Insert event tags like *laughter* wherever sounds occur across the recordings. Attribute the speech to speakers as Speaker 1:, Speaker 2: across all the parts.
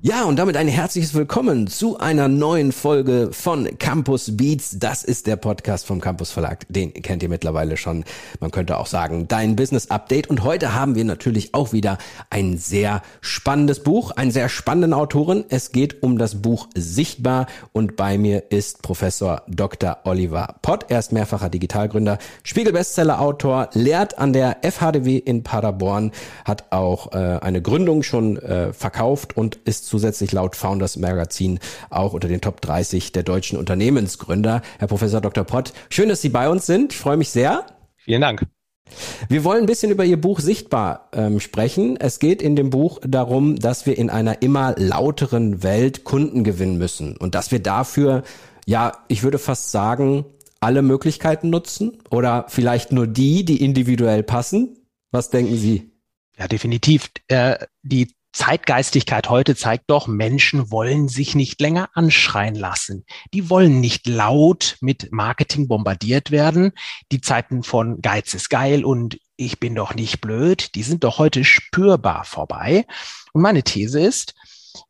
Speaker 1: Ja, und damit ein herzliches Willkommen zu einer neuen Folge von Campus Beats. Das ist der Podcast vom Campus Verlag. Den kennt ihr mittlerweile schon. Man könnte auch sagen, dein Business Update. Und heute haben wir natürlich auch wieder ein sehr spannendes Buch, einen sehr spannenden Autoren. Es geht um das Buch Sichtbar und bei mir ist Professor Dr. Oliver Pott. Er ist mehrfacher Digitalgründer, Spiegel-Bestseller-Autor, lehrt an der FHDW in Paderborn, hat auch äh, eine Gründung schon äh, verkauft und ist zusätzlich laut Founders Magazin auch unter den Top 30 der deutschen Unternehmensgründer. Herr Professor Dr. Pott, schön, dass Sie bei uns sind. Ich freue mich sehr.
Speaker 2: Vielen Dank.
Speaker 1: Wir wollen ein bisschen über Ihr Buch Sichtbar ähm, sprechen. Es geht in dem Buch darum, dass wir in einer immer lauteren Welt Kunden gewinnen müssen und dass wir dafür, ja, ich würde fast sagen, alle Möglichkeiten nutzen oder vielleicht nur die, die individuell passen. Was denken Sie?
Speaker 2: Ja, definitiv. Äh, die Zeitgeistigkeit heute zeigt doch, Menschen wollen sich nicht länger anschreien lassen. Die wollen nicht laut mit Marketing bombardiert werden. Die Zeiten von Geiz ist geil und ich bin doch nicht blöd, die sind doch heute spürbar vorbei. Und meine These ist,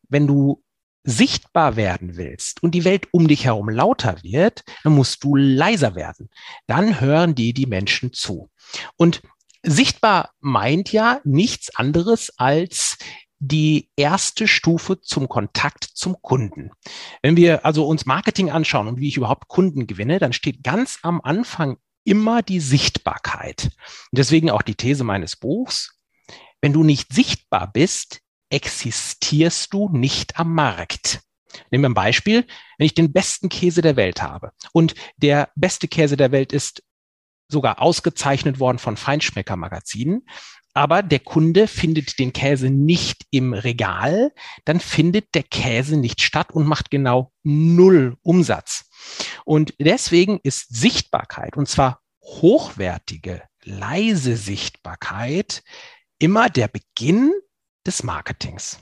Speaker 2: wenn du sichtbar werden willst und die Welt um dich herum lauter wird, dann musst du leiser werden. Dann hören dir die Menschen zu. Und sichtbar meint ja nichts anderes als die erste Stufe zum Kontakt zum Kunden. Wenn wir also uns Marketing anschauen und wie ich überhaupt Kunden gewinne, dann steht ganz am Anfang immer die Sichtbarkeit. Und deswegen auch die These meines Buchs. Wenn du nicht sichtbar bist, existierst du nicht am Markt. Nehmen wir ein Beispiel. Wenn ich den besten Käse der Welt habe und der beste Käse der Welt ist sogar ausgezeichnet worden von Feinschmecker-Magazinen, aber der Kunde findet den Käse nicht im Regal, dann findet der Käse nicht statt und macht genau null Umsatz. Und deswegen ist Sichtbarkeit, und zwar hochwertige, leise Sichtbarkeit, immer der Beginn des Marketings.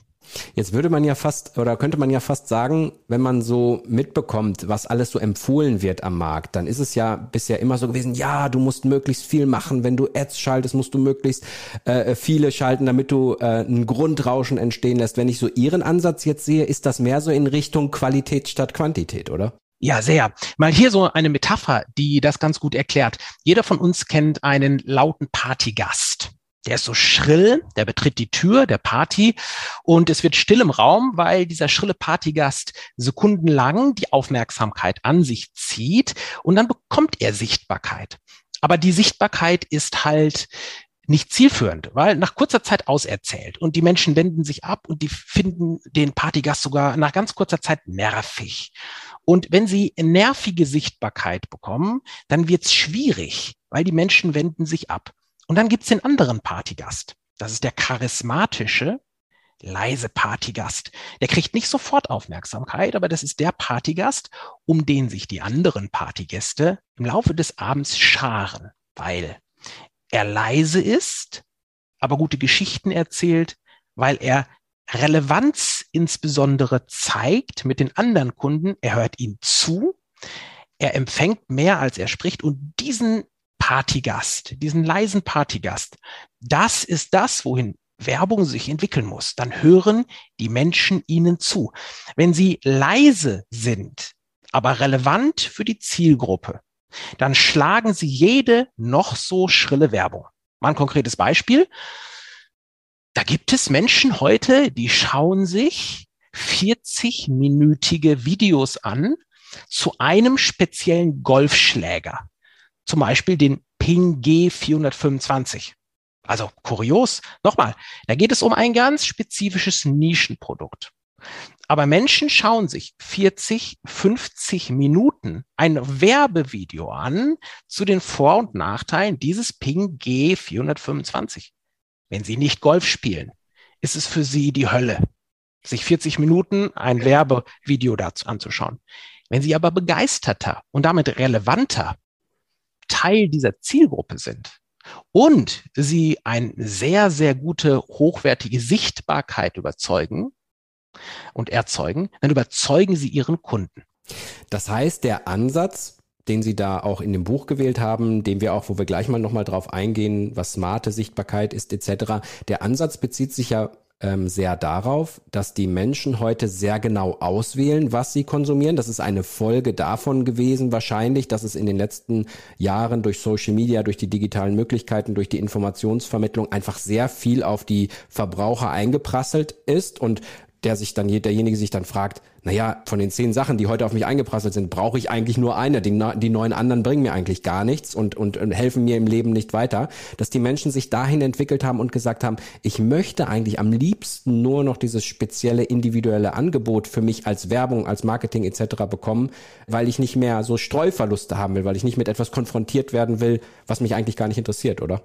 Speaker 1: Jetzt würde man ja fast oder könnte man ja fast sagen, wenn man so mitbekommt, was alles so empfohlen wird am Markt, dann ist es ja bisher immer so gewesen, ja, du musst möglichst viel machen, wenn du Ads schaltest, musst du möglichst äh, viele schalten, damit du äh, ein Grundrauschen entstehen lässt. Wenn ich so Ihren Ansatz jetzt sehe, ist das mehr so in Richtung Qualität statt Quantität, oder?
Speaker 2: Ja, sehr. Mal hier so eine Metapher, die das ganz gut erklärt. Jeder von uns kennt einen lauten Partygast der ist so schrill, der betritt die Tür der Party und es wird still im Raum, weil dieser schrille Partygast sekundenlang die Aufmerksamkeit an sich zieht und dann bekommt er Sichtbarkeit. Aber die Sichtbarkeit ist halt nicht zielführend, weil nach kurzer Zeit auserzählt und die Menschen wenden sich ab und die finden den Partygast sogar nach ganz kurzer Zeit nervig. Und wenn sie nervige Sichtbarkeit bekommen, dann wird es schwierig, weil die Menschen wenden sich ab. Und dann gibt's den anderen Partygast. Das ist der charismatische, leise Partygast. Der kriegt nicht sofort Aufmerksamkeit, aber das ist der Partygast, um den sich die anderen Partygäste im Laufe des Abends scharen, weil er leise ist, aber gute Geschichten erzählt, weil er Relevanz insbesondere zeigt mit den anderen Kunden. Er hört ihnen zu. Er empfängt mehr, als er spricht. Und diesen Partygast, diesen leisen Partygast, das ist das, wohin Werbung sich entwickeln muss. Dann hören die Menschen ihnen zu. Wenn sie leise sind, aber relevant für die Zielgruppe, dann schlagen sie jede noch so schrille Werbung. Mal ein konkretes Beispiel. Da gibt es Menschen heute, die schauen sich 40-minütige Videos an zu einem speziellen Golfschläger zum Beispiel den Ping G425. Also kurios. Nochmal, da geht es um ein ganz spezifisches Nischenprodukt. Aber Menschen schauen sich 40, 50 Minuten ein Werbevideo an zu den Vor- und Nachteilen dieses Ping G425. Wenn sie nicht Golf spielen, ist es für sie die Hölle, sich 40 Minuten ein Werbevideo dazu anzuschauen. Wenn sie aber begeisterter und damit relevanter Teil dieser Zielgruppe sind und sie eine sehr, sehr gute, hochwertige Sichtbarkeit überzeugen, und erzeugen, dann überzeugen Sie Ihren Kunden.
Speaker 1: Das heißt, der Ansatz, den Sie da auch in dem Buch gewählt haben, den wir auch, wo wir gleich mal nochmal drauf eingehen, was smarte Sichtbarkeit ist etc., der Ansatz bezieht sich ja ähm, sehr darauf, dass die Menschen heute sehr genau auswählen, was sie konsumieren. Das ist eine Folge davon gewesen, wahrscheinlich, dass es in den letzten Jahren durch Social Media, durch die digitalen Möglichkeiten, durch die Informationsvermittlung einfach sehr viel auf die Verbraucher eingeprasselt ist und der sich dann, derjenige sich dann fragt, naja, von den zehn Sachen, die heute auf mich eingeprasselt sind, brauche ich eigentlich nur eine. Die, die neun anderen bringen mir eigentlich gar nichts und, und, und helfen mir im Leben nicht weiter. Dass die Menschen sich dahin entwickelt haben und gesagt haben, ich möchte eigentlich am liebsten nur noch dieses spezielle individuelle Angebot für mich als Werbung, als Marketing etc. bekommen, weil ich nicht mehr so Streuverluste haben will, weil ich nicht mit etwas konfrontiert werden will, was mich eigentlich gar nicht interessiert, oder?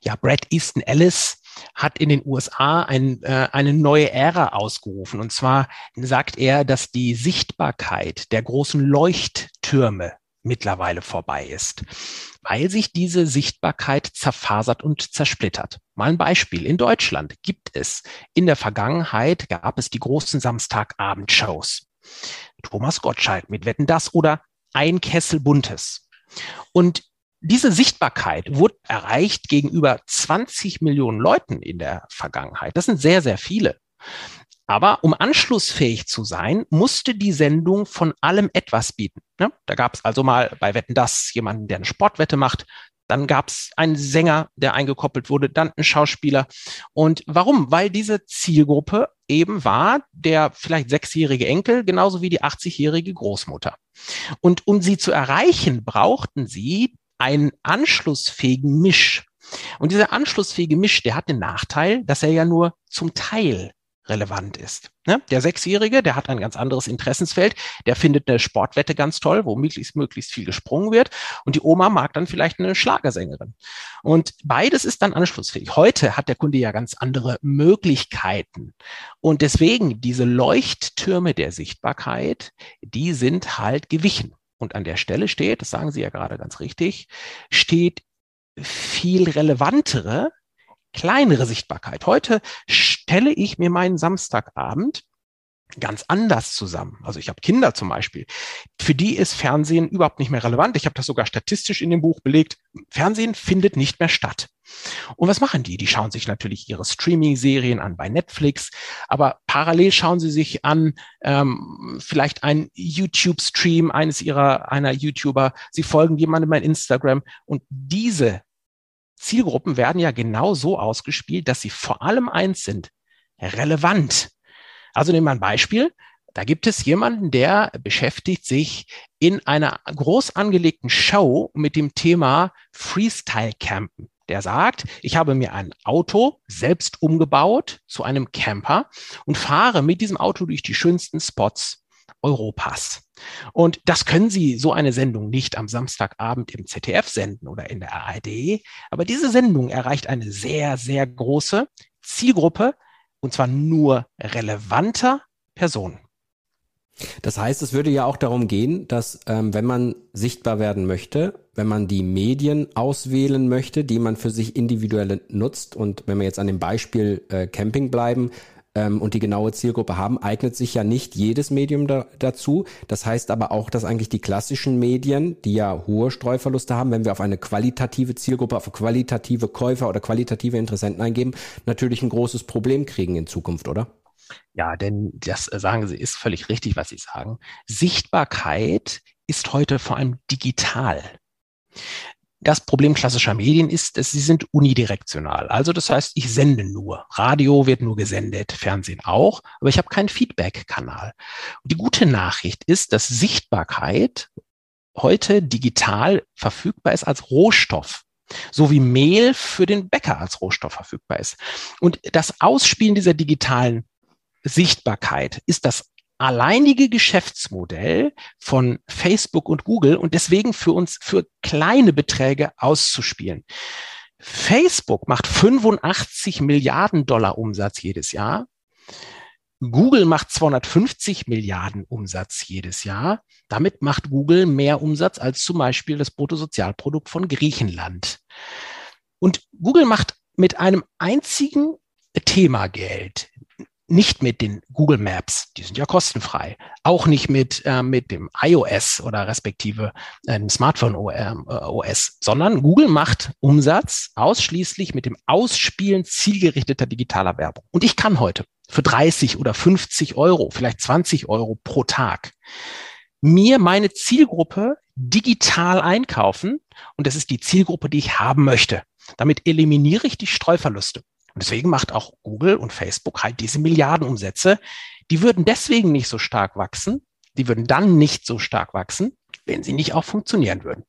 Speaker 2: Ja, Brad Easton Ellis hat in den USA ein, äh, eine neue Ära ausgerufen. Und zwar sagt er, dass die Sichtbarkeit der großen Leuchttürme mittlerweile vorbei ist, weil sich diese Sichtbarkeit zerfasert und zersplittert. Mal ein Beispiel. In Deutschland gibt es in der Vergangenheit gab es die großen Samstagabendshows. Thomas Gottschalk mit Wetten das oder ein Kessel Buntes. Und diese Sichtbarkeit wurde erreicht gegenüber 20 Millionen Leuten in der Vergangenheit. Das sind sehr, sehr viele. Aber um anschlussfähig zu sein, musste die Sendung von allem etwas bieten. Ja, da gab es also mal bei Wetten das jemanden, der eine Sportwette macht. Dann gab es einen Sänger, der eingekoppelt wurde, dann einen Schauspieler. Und warum? Weil diese Zielgruppe eben war der vielleicht sechsjährige Enkel, genauso wie die 80-jährige Großmutter. Und um sie zu erreichen, brauchten sie einen anschlussfähigen Misch. Und dieser anschlussfähige Misch, der hat den Nachteil, dass er ja nur zum Teil relevant ist. Ne? Der Sechsjährige, der hat ein ganz anderes Interessensfeld, der findet eine Sportwette ganz toll, wo möglichst, möglichst viel gesprungen wird. Und die Oma mag dann vielleicht eine Schlagersängerin. Und beides ist dann anschlussfähig. Heute hat der Kunde ja ganz andere Möglichkeiten. Und deswegen diese Leuchttürme der Sichtbarkeit, die sind halt gewichen. Und an der Stelle steht, das sagen Sie ja gerade ganz richtig, steht viel relevantere, kleinere Sichtbarkeit. Heute stelle ich mir meinen Samstagabend ganz anders zusammen. Also ich habe Kinder zum Beispiel. Für die ist Fernsehen überhaupt nicht mehr relevant. Ich habe das sogar statistisch in dem Buch belegt. Fernsehen findet nicht mehr statt. Und was machen die? Die schauen sich natürlich ihre Streaming-Serien an bei Netflix, aber parallel schauen sie sich an ähm, vielleicht einen YouTube-Stream eines ihrer einer YouTuber. Sie folgen jemandem bei Instagram und diese Zielgruppen werden ja genau so ausgespielt, dass sie vor allem eins sind, relevant. Also nehmen wir ein Beispiel. Da gibt es jemanden, der beschäftigt sich in einer groß angelegten Show mit dem Thema Freestyle Campen. Der sagt, ich habe mir ein Auto selbst umgebaut zu einem Camper und fahre mit diesem Auto durch die schönsten Spots Europas. Und das können Sie so eine Sendung nicht am Samstagabend im ZDF senden oder in der ARD. Aber diese Sendung erreicht eine sehr, sehr große Zielgruppe und zwar nur relevanter Personen.
Speaker 1: Das heißt, es würde ja auch darum gehen, dass ähm, wenn man sichtbar werden möchte, wenn man die Medien auswählen möchte, die man für sich individuell nutzt und wenn wir jetzt an dem Beispiel äh, Camping bleiben ähm, und die genaue Zielgruppe haben, eignet sich ja nicht jedes Medium da, dazu. Das heißt aber auch, dass eigentlich die klassischen Medien, die ja hohe Streuverluste haben, wenn wir auf eine qualitative Zielgruppe, auf qualitative Käufer oder qualitative Interessenten eingeben, natürlich ein großes Problem kriegen in Zukunft, oder?
Speaker 2: Ja, denn das äh, sagen Sie, ist völlig richtig, was Sie sagen. Sichtbarkeit ist heute vor allem digital. Das Problem klassischer Medien ist, dass sie sind unidirektional. Also das heißt, ich sende nur. Radio wird nur gesendet, Fernsehen auch, aber ich habe keinen Feedback-Kanal. Die gute Nachricht ist, dass Sichtbarkeit heute digital verfügbar ist als Rohstoff so wie Mehl für den Bäcker als Rohstoff verfügbar ist. Und das Ausspielen dieser digitalen Sichtbarkeit ist das alleinige Geschäftsmodell von Facebook und Google und deswegen für uns für kleine Beträge auszuspielen. Facebook macht 85 Milliarden Dollar Umsatz jedes Jahr. Google macht 250 Milliarden Umsatz jedes Jahr. Damit macht Google mehr Umsatz als zum Beispiel das Bruttosozialprodukt von Griechenland. Und Google macht mit einem einzigen Thema Geld, nicht mit den Google Maps, die sind ja kostenfrei, auch nicht mit, äh, mit dem iOS oder respektive einem Smartphone OS, äh, sondern Google macht Umsatz ausschließlich mit dem Ausspielen zielgerichteter digitaler Werbung. Und ich kann heute für 30 oder 50 Euro, vielleicht 20 Euro pro Tag, mir meine Zielgruppe digital einkaufen und das ist die Zielgruppe, die ich haben möchte. Damit eliminiere ich die Streuverluste. Deswegen macht auch Google und Facebook halt diese Milliardenumsätze. Die würden deswegen nicht so stark wachsen. Die würden dann nicht so stark wachsen, wenn sie nicht auch funktionieren würden.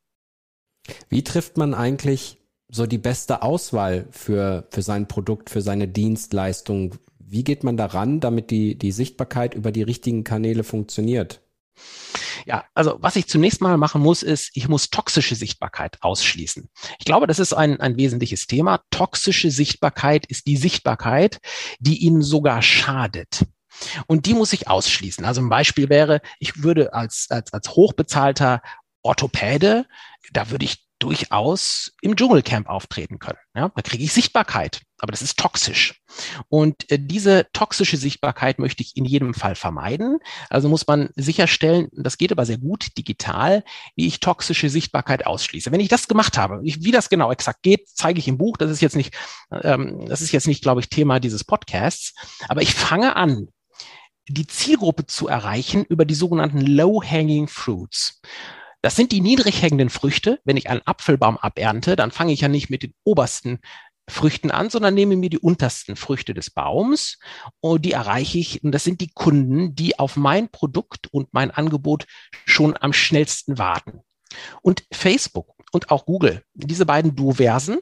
Speaker 1: Wie trifft man eigentlich so die beste Auswahl für, für sein Produkt, für seine Dienstleistung? Wie geht man daran, damit die, die Sichtbarkeit über die richtigen Kanäle funktioniert?
Speaker 2: Ja, also was ich zunächst mal machen muss, ist, ich muss toxische Sichtbarkeit ausschließen. Ich glaube, das ist ein, ein wesentliches Thema. Toxische Sichtbarkeit ist die Sichtbarkeit, die Ihnen sogar schadet. Und die muss ich ausschließen. Also ein Beispiel wäre, ich würde als, als, als hochbezahlter Orthopäde, da würde ich durchaus im Dschungelcamp auftreten können. Ja, da kriege ich Sichtbarkeit, aber das ist toxisch. Und äh, diese toxische Sichtbarkeit möchte ich in jedem Fall vermeiden. Also muss man sicherstellen, das geht aber sehr gut digital, wie ich toxische Sichtbarkeit ausschließe. Wenn ich das gemacht habe, ich, wie das genau exakt geht, zeige ich im Buch. Das ist jetzt nicht, ähm, das ist jetzt nicht, glaube ich, Thema dieses Podcasts. Aber ich fange an, die Zielgruppe zu erreichen über die sogenannten Low-Hanging Fruits. Das sind die niedrig hängenden Früchte. Wenn ich einen Apfelbaum abernte, dann fange ich ja nicht mit den obersten Früchten an, sondern nehme mir die untersten Früchte des Baums und die erreiche ich. Und das sind die Kunden, die auf mein Produkt und mein Angebot schon am schnellsten warten. Und Facebook und auch Google, diese beiden Duversen,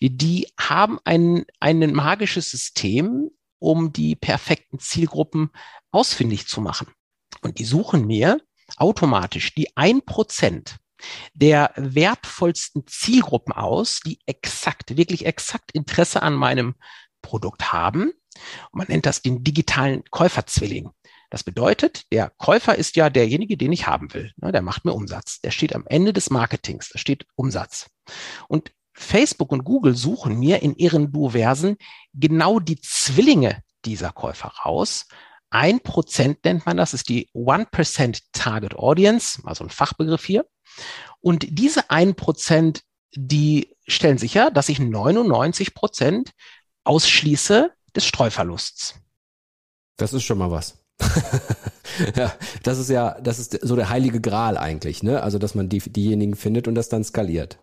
Speaker 2: die haben ein, ein magisches System, um die perfekten Zielgruppen ausfindig zu machen. Und die suchen mir automatisch die ein Prozent der wertvollsten Zielgruppen aus, die exakt, wirklich exakt Interesse an meinem Produkt haben. Und man nennt das den digitalen Käuferzwilling. Das bedeutet, der Käufer ist ja derjenige, den ich haben will. Ne, der macht mir Umsatz. Der steht am Ende des Marketings. Da steht Umsatz. Und Facebook und Google suchen mir in ihren Duversen genau die Zwillinge dieser Käufer raus ein Prozent nennt man das, ist die 1% Target Audience, also ein Fachbegriff hier. Und diese ein Prozent, die stellen sicher, dass ich 99 Prozent ausschließe des Streuverlusts.
Speaker 1: Das ist schon mal was. *laughs* ja, das ist ja, das ist so der heilige Gral eigentlich, ne? Also, dass man die, diejenigen findet und das dann skaliert.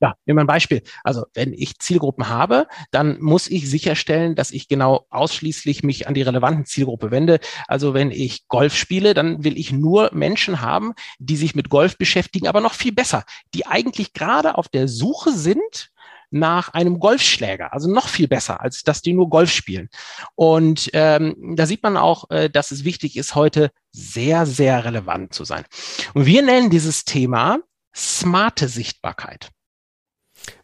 Speaker 2: Ja, nehmen wir ein Beispiel. Also wenn ich Zielgruppen habe, dann muss ich sicherstellen, dass ich genau ausschließlich mich an die relevanten Zielgruppe wende. Also wenn ich Golf spiele, dann will ich nur Menschen haben, die sich mit Golf beschäftigen, aber noch viel besser, die eigentlich gerade auf der Suche sind nach einem Golfschläger, also noch viel besser, als dass die nur Golf spielen. Und ähm, da sieht man auch, äh, dass es wichtig ist, heute sehr, sehr relevant zu sein. Und wir nennen dieses Thema smarte Sichtbarkeit.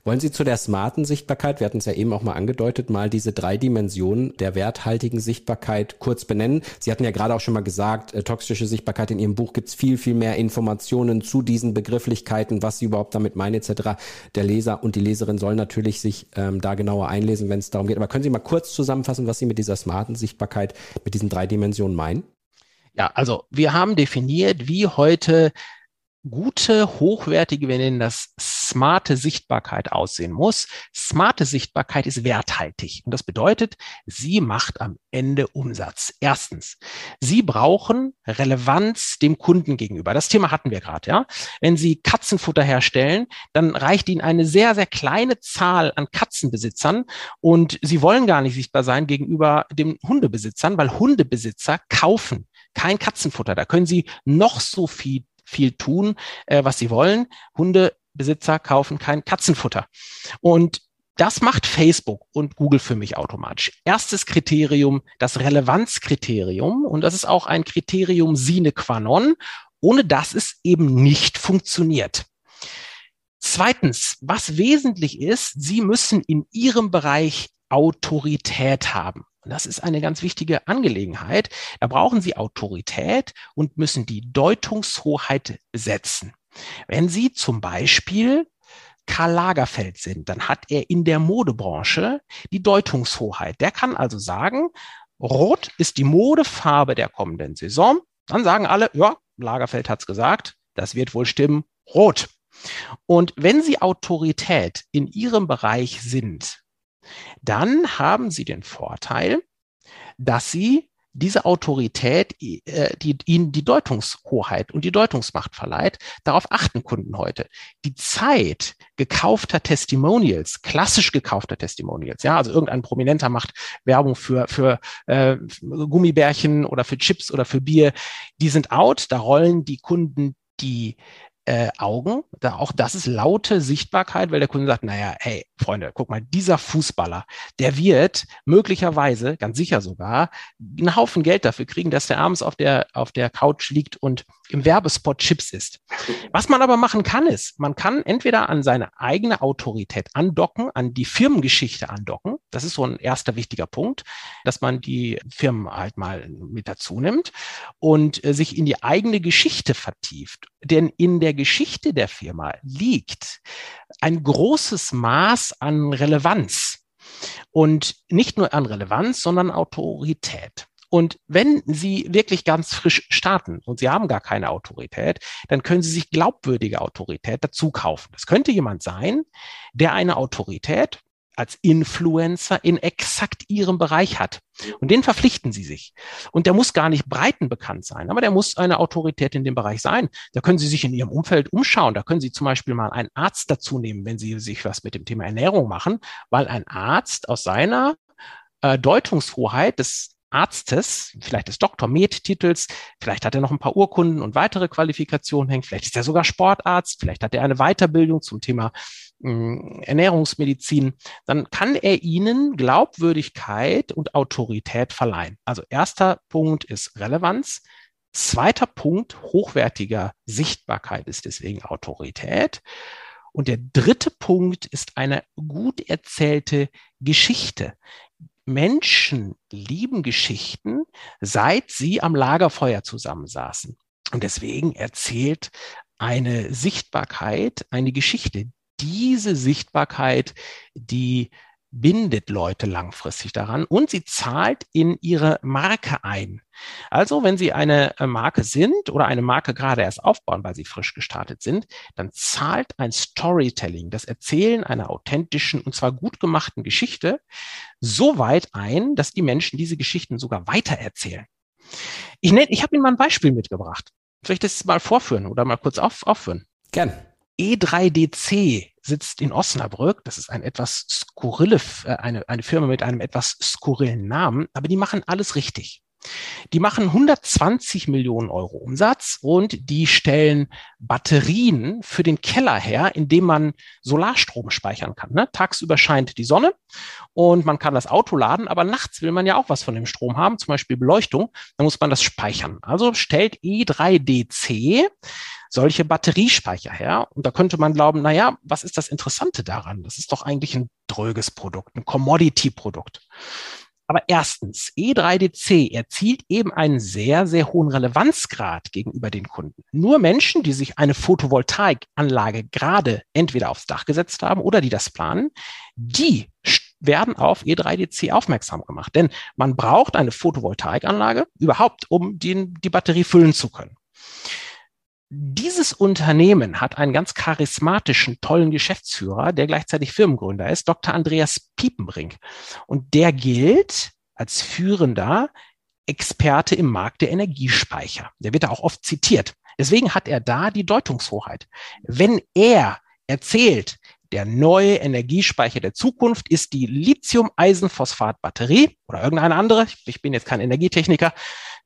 Speaker 1: Wollen Sie zu der smarten Sichtbarkeit, wir hatten es ja eben auch mal angedeutet, mal diese drei Dimensionen der werthaltigen Sichtbarkeit kurz benennen? Sie hatten ja gerade auch schon mal gesagt, äh, toxische Sichtbarkeit in Ihrem Buch gibt es viel, viel mehr Informationen zu diesen Begrifflichkeiten, was Sie überhaupt damit meinen etc. Der Leser und die Leserin sollen natürlich sich ähm, da genauer einlesen, wenn es darum geht. Aber können Sie mal kurz zusammenfassen, was Sie mit dieser smarten Sichtbarkeit, mit diesen drei Dimensionen meinen?
Speaker 2: Ja, also wir haben definiert, wie heute gute, hochwertige, wir nennen das smarte Sichtbarkeit aussehen muss. Smarte Sichtbarkeit ist werthaltig und das bedeutet, sie macht am Ende Umsatz. Erstens, Sie brauchen Relevanz dem Kunden gegenüber. Das Thema hatten wir gerade, ja. Wenn Sie Katzenfutter herstellen, dann reicht Ihnen eine sehr, sehr kleine Zahl an Katzenbesitzern und Sie wollen gar nicht sichtbar sein gegenüber den Hundebesitzern, weil Hundebesitzer kaufen kein Katzenfutter. Da können Sie noch so viel viel tun, äh, was sie wollen. Hundebesitzer kaufen kein Katzenfutter. Und das macht Facebook und Google für mich automatisch. Erstes Kriterium, das Relevanzkriterium. Und das ist auch ein Kriterium sine qua non, ohne dass es eben nicht funktioniert. Zweitens, was wesentlich ist, Sie müssen in Ihrem Bereich Autorität haben. Und das ist eine ganz wichtige Angelegenheit. Da brauchen Sie Autorität und müssen die Deutungshoheit besetzen. Wenn Sie zum Beispiel Karl Lagerfeld sind, dann hat er in der Modebranche die Deutungshoheit. Der kann also sagen, Rot ist die Modefarbe der kommenden Saison. Dann sagen alle, ja, Lagerfeld hat's gesagt, das wird wohl stimmen, rot. Und wenn Sie Autorität in Ihrem Bereich sind, dann haben Sie den Vorteil, dass Sie diese Autorität, äh, die ihnen die Deutungshoheit und die Deutungsmacht verleiht, darauf achten Kunden heute. Die Zeit gekaufter Testimonials, klassisch gekaufter Testimonials, ja, also irgendein Prominenter macht Werbung für, für äh, Gummibärchen oder für Chips oder für Bier, die sind out, da rollen die Kunden die äh, Augen. Da, auch das ist laute Sichtbarkeit, weil der Kunde sagt, naja, hey, Freunde, guck mal, dieser Fußballer, der wird möglicherweise, ganz sicher sogar, einen Haufen Geld dafür kriegen, dass der abends auf der, auf der Couch liegt und im Werbespot Chips isst. Was man aber machen kann, ist, man kann entweder an seine eigene Autorität andocken, an die Firmengeschichte andocken. Das ist so ein erster wichtiger Punkt, dass man die Firmen halt mal mit dazu nimmt und äh, sich in die eigene Geschichte vertieft. Denn in der Geschichte der Firma liegt ein großes Maß an Relevanz. Und nicht nur an Relevanz, sondern Autorität. Und wenn Sie wirklich ganz frisch starten und Sie haben gar keine Autorität, dann können Sie sich glaubwürdige Autorität dazu kaufen. Das könnte jemand sein, der eine Autorität als Influencer in exakt ihrem Bereich hat. Und den verpflichten sie sich. Und der muss gar nicht breiten bekannt sein, aber der muss eine Autorität in dem Bereich sein. Da können Sie sich in Ihrem Umfeld umschauen. Da können Sie zum Beispiel mal einen Arzt dazu nehmen, wenn Sie sich was mit dem Thema Ernährung machen, weil ein Arzt aus seiner äh, Deutungshoheit des Arztes, vielleicht des Doktor Med-Titels, vielleicht hat er noch ein paar Urkunden und weitere Qualifikationen hängen, vielleicht ist er sogar Sportarzt, vielleicht hat er eine Weiterbildung zum Thema Ernährungsmedizin, dann kann er Ihnen Glaubwürdigkeit und Autorität verleihen. Also erster Punkt ist Relevanz. Zweiter Punkt, hochwertiger Sichtbarkeit ist deswegen Autorität. Und der dritte Punkt ist eine gut erzählte Geschichte. Menschen lieben Geschichten, seit sie am Lagerfeuer zusammensaßen. Und deswegen erzählt eine Sichtbarkeit eine Geschichte. Diese Sichtbarkeit, die bindet Leute langfristig daran und sie zahlt in ihre Marke ein. Also wenn Sie eine äh, Marke sind oder eine Marke gerade erst aufbauen, weil Sie frisch gestartet sind, dann zahlt ein Storytelling, das Erzählen einer authentischen und zwar gut gemachten Geschichte so weit ein, dass die Menschen diese Geschichten sogar weitererzählen. Ich, nenne, ich habe Ihnen mal ein Beispiel mitgebracht. Soll ich das mal vorführen oder mal kurz auf, aufführen?
Speaker 1: Gern.
Speaker 2: E3DC sitzt in Osnabrück. Das ist ein etwas skurrile, äh, eine, eine Firma mit einem etwas skurrilen Namen, aber die machen alles richtig. Die machen 120 Millionen Euro Umsatz und die stellen Batterien für den Keller her, indem man Solarstrom speichern kann. Ne? Tagsüber scheint die Sonne und man kann das Auto laden, aber nachts will man ja auch was von dem Strom haben, zum Beispiel Beleuchtung. Dann muss man das speichern. Also stellt E3DC solche Batteriespeicher her. Und da könnte man glauben, na ja, was ist das Interessante daran? Das ist doch eigentlich ein dröges Produkt, ein Commodity-Produkt. Aber erstens, E3DC erzielt eben einen sehr, sehr hohen Relevanzgrad gegenüber den Kunden. Nur Menschen, die sich eine Photovoltaikanlage gerade entweder aufs Dach gesetzt haben oder die das planen, die werden auf E3DC aufmerksam gemacht. Denn man braucht eine Photovoltaikanlage überhaupt, um die, die Batterie füllen zu können. Dieses Unternehmen hat einen ganz charismatischen, tollen Geschäftsführer, der gleichzeitig Firmengründer ist, Dr. Andreas Piepenbrink. Und der gilt als führender Experte im Markt der Energiespeicher. Der wird da auch oft zitiert. Deswegen hat er da die Deutungshoheit. Wenn er erzählt, der neue Energiespeicher der Zukunft ist die Lithium-Eisenphosphat-Batterie oder irgendeine andere, ich bin jetzt kein Energietechniker,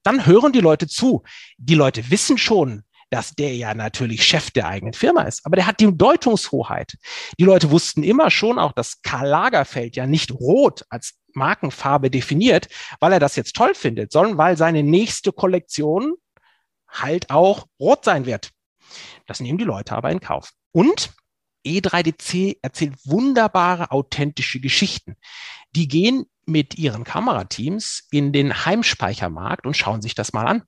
Speaker 2: dann hören die Leute zu. Die Leute wissen schon, dass der ja natürlich Chef der eigenen Firma ist. Aber der hat die Deutungshoheit. Die Leute wussten immer schon auch, dass Karl Lagerfeld ja nicht rot als Markenfarbe definiert, weil er das jetzt toll findet, sondern weil seine nächste Kollektion halt auch rot sein wird. Das nehmen die Leute aber in Kauf. Und E3DC erzählt wunderbare, authentische Geschichten. Die gehen mit ihren Kamerateams in den Heimspeichermarkt und schauen sich das mal an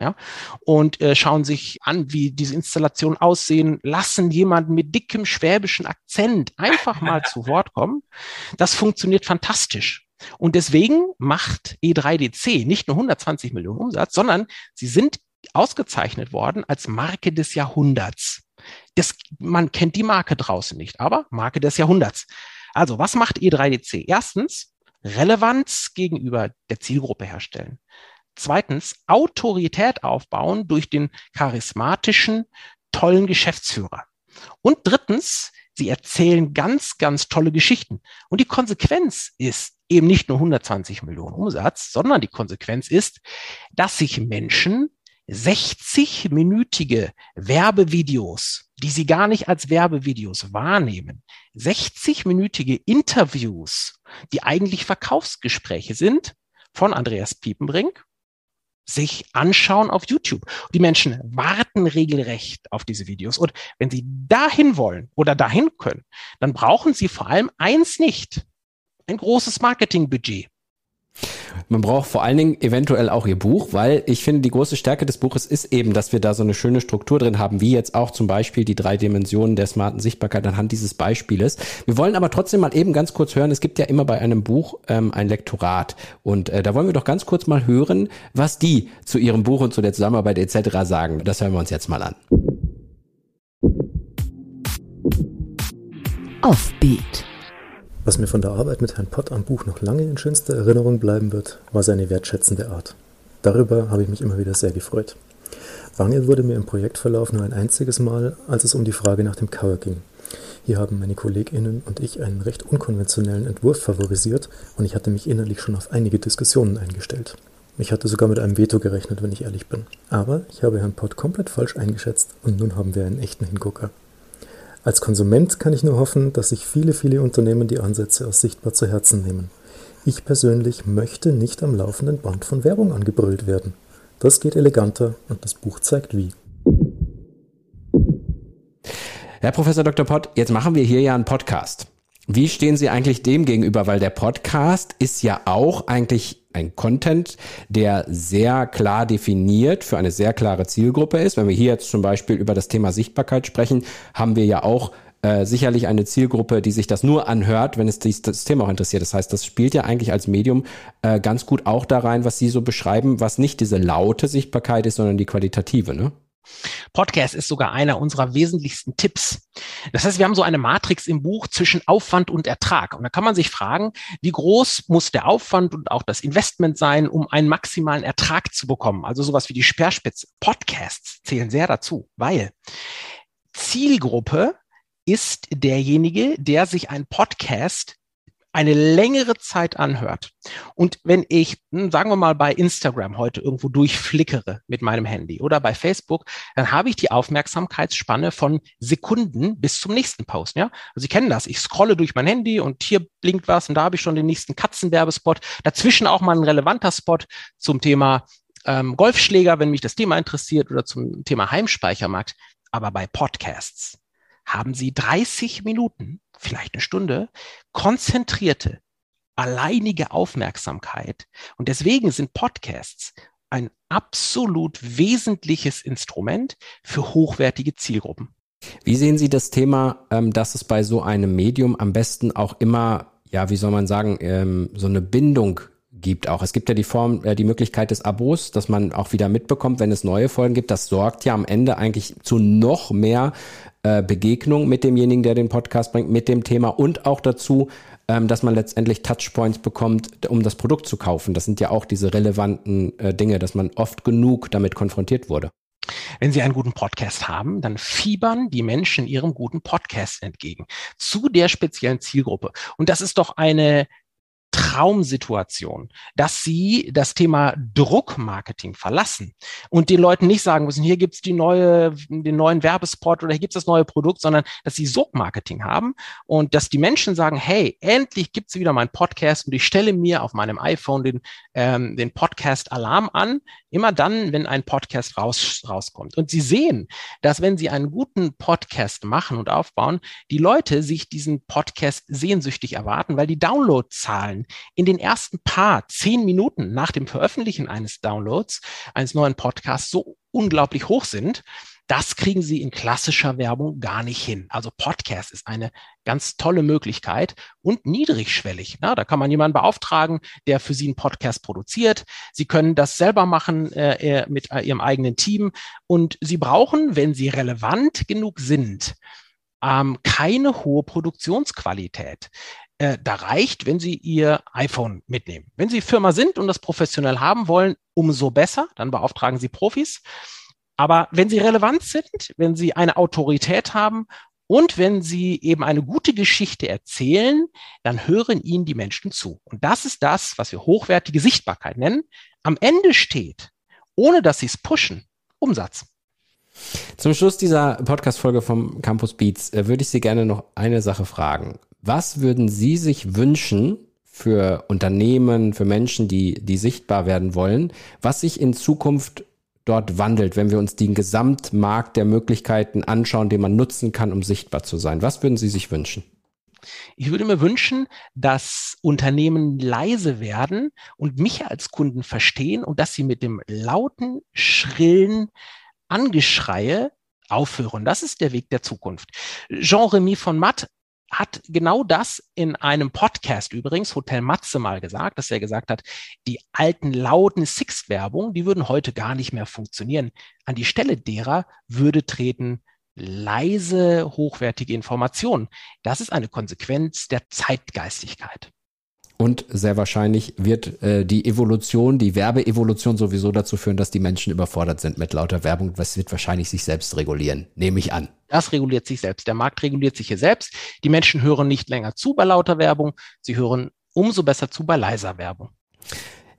Speaker 2: ja, und äh, schauen sich an, wie diese Installationen aussehen, lassen jemanden mit dickem schwäbischen Akzent einfach mal *laughs* zu Wort kommen. Das funktioniert fantastisch. Und deswegen macht E3DC nicht nur 120 Millionen Umsatz, sondern sie sind ausgezeichnet worden als Marke des Jahrhunderts. Das, man kennt die Marke draußen nicht, aber Marke des Jahrhunderts. Also, was macht E3DC? Erstens, Relevanz gegenüber der Zielgruppe herstellen. Zweitens, Autorität aufbauen durch den charismatischen, tollen Geschäftsführer. Und drittens, sie erzählen ganz, ganz tolle Geschichten. Und die Konsequenz ist eben nicht nur 120 Millionen Umsatz, sondern die Konsequenz ist, dass sich Menschen 60-minütige Werbevideos, die sie gar nicht als Werbevideos wahrnehmen, 60-minütige Interviews, die eigentlich Verkaufsgespräche sind, von Andreas Piepenbrink, sich anschauen auf YouTube. Die Menschen warten regelrecht auf diese Videos. Und wenn sie dahin wollen oder dahin können, dann brauchen sie vor allem eins nicht. Ein großes Marketingbudget.
Speaker 1: Man braucht vor allen Dingen eventuell auch ihr Buch, weil ich finde, die große Stärke des Buches ist eben, dass wir da so eine schöne Struktur drin haben, wie jetzt auch zum Beispiel die drei Dimensionen der smarten Sichtbarkeit anhand dieses Beispieles. Wir wollen aber trotzdem mal eben ganz kurz hören, es gibt ja immer bei einem Buch ähm, ein Lektorat und äh, da wollen wir doch ganz kurz mal hören, was die zu ihrem Buch und zu der Zusammenarbeit etc. sagen. Das hören wir uns jetzt mal an.
Speaker 3: Offbeat was mir von der Arbeit mit Herrn Pott am Buch noch lange in schönster Erinnerung bleiben wird, war seine wertschätzende Art. Darüber habe ich mich immer wieder sehr gefreut. Wangel wurde mir im Projektverlauf nur ein einziges Mal, als es um die Frage nach dem Cover ging. Hier haben meine KollegInnen und ich einen recht unkonventionellen Entwurf favorisiert und ich hatte mich innerlich schon auf einige Diskussionen eingestellt. Ich hatte sogar mit einem Veto gerechnet, wenn ich ehrlich bin. Aber ich habe Herrn Pott komplett falsch eingeschätzt und nun haben wir einen echten Hingucker. Als Konsument kann ich nur hoffen, dass sich viele, viele Unternehmen die Ansätze aus sichtbar zu Herzen nehmen. Ich persönlich möchte nicht am laufenden Band von Werbung angebrüllt werden. Das geht eleganter und das Buch zeigt wie.
Speaker 1: Herr Professor Dr. Pott, jetzt machen wir hier ja einen Podcast. Wie stehen Sie eigentlich dem gegenüber? Weil der Podcast ist ja auch eigentlich ein Content, der sehr klar definiert für eine sehr klare Zielgruppe ist. Wenn wir hier jetzt zum Beispiel über das Thema Sichtbarkeit sprechen, haben wir ja auch äh, sicherlich eine Zielgruppe, die sich das nur anhört, wenn es dies, das Thema auch interessiert. Das heißt, das spielt ja eigentlich als Medium äh, ganz gut auch da rein, was Sie so beschreiben, was nicht diese laute Sichtbarkeit ist, sondern die qualitative, ne?
Speaker 2: Podcast ist sogar einer unserer wesentlichsten Tipps. Das heißt, wir haben so eine Matrix im Buch zwischen Aufwand und Ertrag. Und da kann man sich fragen, wie groß muss der Aufwand und auch das Investment sein, um einen maximalen Ertrag zu bekommen? Also sowas wie die Speerspitze. Podcasts zählen sehr dazu, weil Zielgruppe ist derjenige, der sich einen Podcast eine längere Zeit anhört und wenn ich, hm, sagen wir mal, bei Instagram heute irgendwo durchflickere mit meinem Handy oder bei Facebook, dann habe ich die Aufmerksamkeitsspanne von Sekunden bis zum nächsten Post. Ja? Also Sie kennen das. Ich scrolle durch mein Handy und hier blinkt was und da habe ich schon den nächsten Katzenwerbespot. Dazwischen auch mal ein relevanter Spot zum Thema ähm, Golfschläger, wenn mich das Thema interessiert oder zum Thema Heimspeichermarkt. Aber bei Podcasts haben Sie 30 Minuten vielleicht eine Stunde, konzentrierte, alleinige Aufmerksamkeit. Und deswegen sind Podcasts ein absolut wesentliches Instrument für hochwertige Zielgruppen.
Speaker 1: Wie sehen Sie das Thema, ähm, dass es bei so einem Medium am besten auch immer, ja, wie soll man sagen, ähm, so eine Bindung gibt auch. Es gibt ja die Form, äh, die Möglichkeit des Abos, dass man auch wieder mitbekommt, wenn es neue Folgen gibt. Das sorgt ja am Ende eigentlich zu noch mehr äh, Begegnung mit demjenigen, der den Podcast bringt, mit dem Thema und auch dazu, ähm, dass man letztendlich Touchpoints bekommt, um das Produkt zu kaufen. Das sind ja auch diese relevanten äh, Dinge, dass man oft genug damit konfrontiert wurde.
Speaker 2: Wenn Sie einen guten Podcast haben, dann fiebern die Menschen Ihrem guten Podcast entgegen zu der speziellen Zielgruppe. Und das ist doch eine Traumsituation, dass sie das Thema Druckmarketing verlassen und den Leuten nicht sagen müssen, hier gibt's die neue, den neuen Werbespot oder hier gibt's das neue Produkt, sondern dass sie Sogmarketing haben und dass die Menschen sagen, hey, endlich gibt's wieder meinen Podcast und ich stelle mir auf meinem iPhone den, ähm, den Podcast-Alarm an, immer dann, wenn ein Podcast raus, rauskommt. Und sie sehen, dass wenn sie einen guten Podcast machen und aufbauen, die Leute sich diesen Podcast sehnsüchtig erwarten, weil die Downloadzahlen in den ersten paar zehn Minuten nach dem Veröffentlichen eines Downloads, eines neuen Podcasts so unglaublich hoch sind, Das kriegen Sie in klassischer Werbung gar nicht hin. Also Podcast ist eine ganz tolle Möglichkeit und niedrigschwellig. Na, da kann man jemanden beauftragen, der für Sie einen Podcast produziert. Sie können das selber machen äh, äh mit äh, Ihrem eigenen Team und Sie brauchen, wenn Sie relevant genug sind, ähm, keine hohe Produktionsqualität. Äh, da reicht, wenn Sie Ihr iPhone mitnehmen. Wenn Sie Firma sind und das professionell haben wollen, umso besser. Dann beauftragen Sie Profis. Aber wenn Sie relevant sind, wenn Sie eine Autorität haben und wenn Sie eben eine gute Geschichte erzählen, dann hören Ihnen die Menschen zu. Und das ist das, was wir hochwertige Sichtbarkeit nennen. Am Ende steht, ohne dass Sie es pushen, Umsatz.
Speaker 1: Zum Schluss dieser Podcast-Folge vom Campus Beats äh, würde ich Sie gerne noch eine Sache fragen. Was würden Sie sich wünschen für Unternehmen, für Menschen, die, die sichtbar werden wollen, was sich in Zukunft dort wandelt, wenn wir uns den Gesamtmarkt der Möglichkeiten anschauen, den man nutzen kann, um sichtbar zu sein? Was würden Sie sich wünschen?
Speaker 2: Ich würde mir wünschen, dass Unternehmen leise werden und mich als Kunden verstehen und dass sie mit dem lauten, schrillen Angeschreie aufhören. Das ist der Weg der Zukunft. Jean-Remy von Matt hat genau das in einem Podcast übrigens, Hotel Matze mal gesagt, dass er gesagt hat, die alten lauten Sixt-Werbung, die würden heute gar nicht mehr funktionieren. An die Stelle derer würde treten leise, hochwertige Informationen. Das ist eine Konsequenz der Zeitgeistigkeit.
Speaker 1: Und sehr wahrscheinlich wird äh, die Evolution, die Werbeevolution sowieso dazu führen, dass die Menschen überfordert sind mit lauter Werbung. Das wird wahrscheinlich sich selbst regulieren, nehme ich an.
Speaker 2: Das reguliert sich selbst. Der Markt reguliert sich hier selbst. Die Menschen hören nicht länger zu bei lauter Werbung. Sie hören umso besser zu bei leiser Werbung.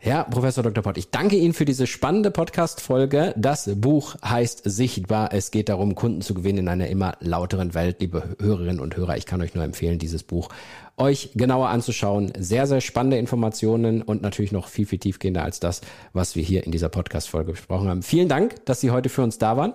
Speaker 1: Herr Professor Dr. Pott, ich danke Ihnen für diese spannende Podcast-Folge. Das Buch heißt Sichtbar. Es geht darum, Kunden zu gewinnen in einer immer lauteren Welt. Liebe Hörerinnen und Hörer, ich kann euch nur empfehlen, dieses Buch euch genauer anzuschauen. Sehr, sehr spannende Informationen und natürlich noch viel, viel tiefgehender als das, was wir hier in dieser Podcast-Folge besprochen haben. Vielen Dank, dass Sie heute für uns da waren.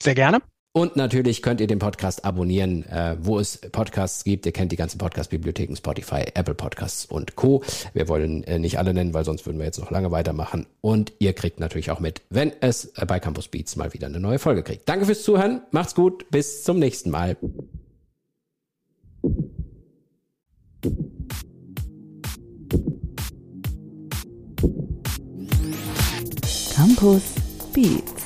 Speaker 2: Sehr gerne.
Speaker 1: Und natürlich könnt ihr den Podcast abonnieren, äh, wo es Podcasts gibt. Ihr kennt die ganzen Podcast-Bibliotheken, Spotify, Apple Podcasts und Co. Wir wollen äh, nicht alle nennen, weil sonst würden wir jetzt noch lange weitermachen. Und ihr kriegt natürlich auch mit, wenn es äh, bei Campus Beats mal wieder eine neue Folge kriegt. Danke fürs Zuhören. Macht's gut. Bis zum nächsten Mal.
Speaker 4: Campus Beats.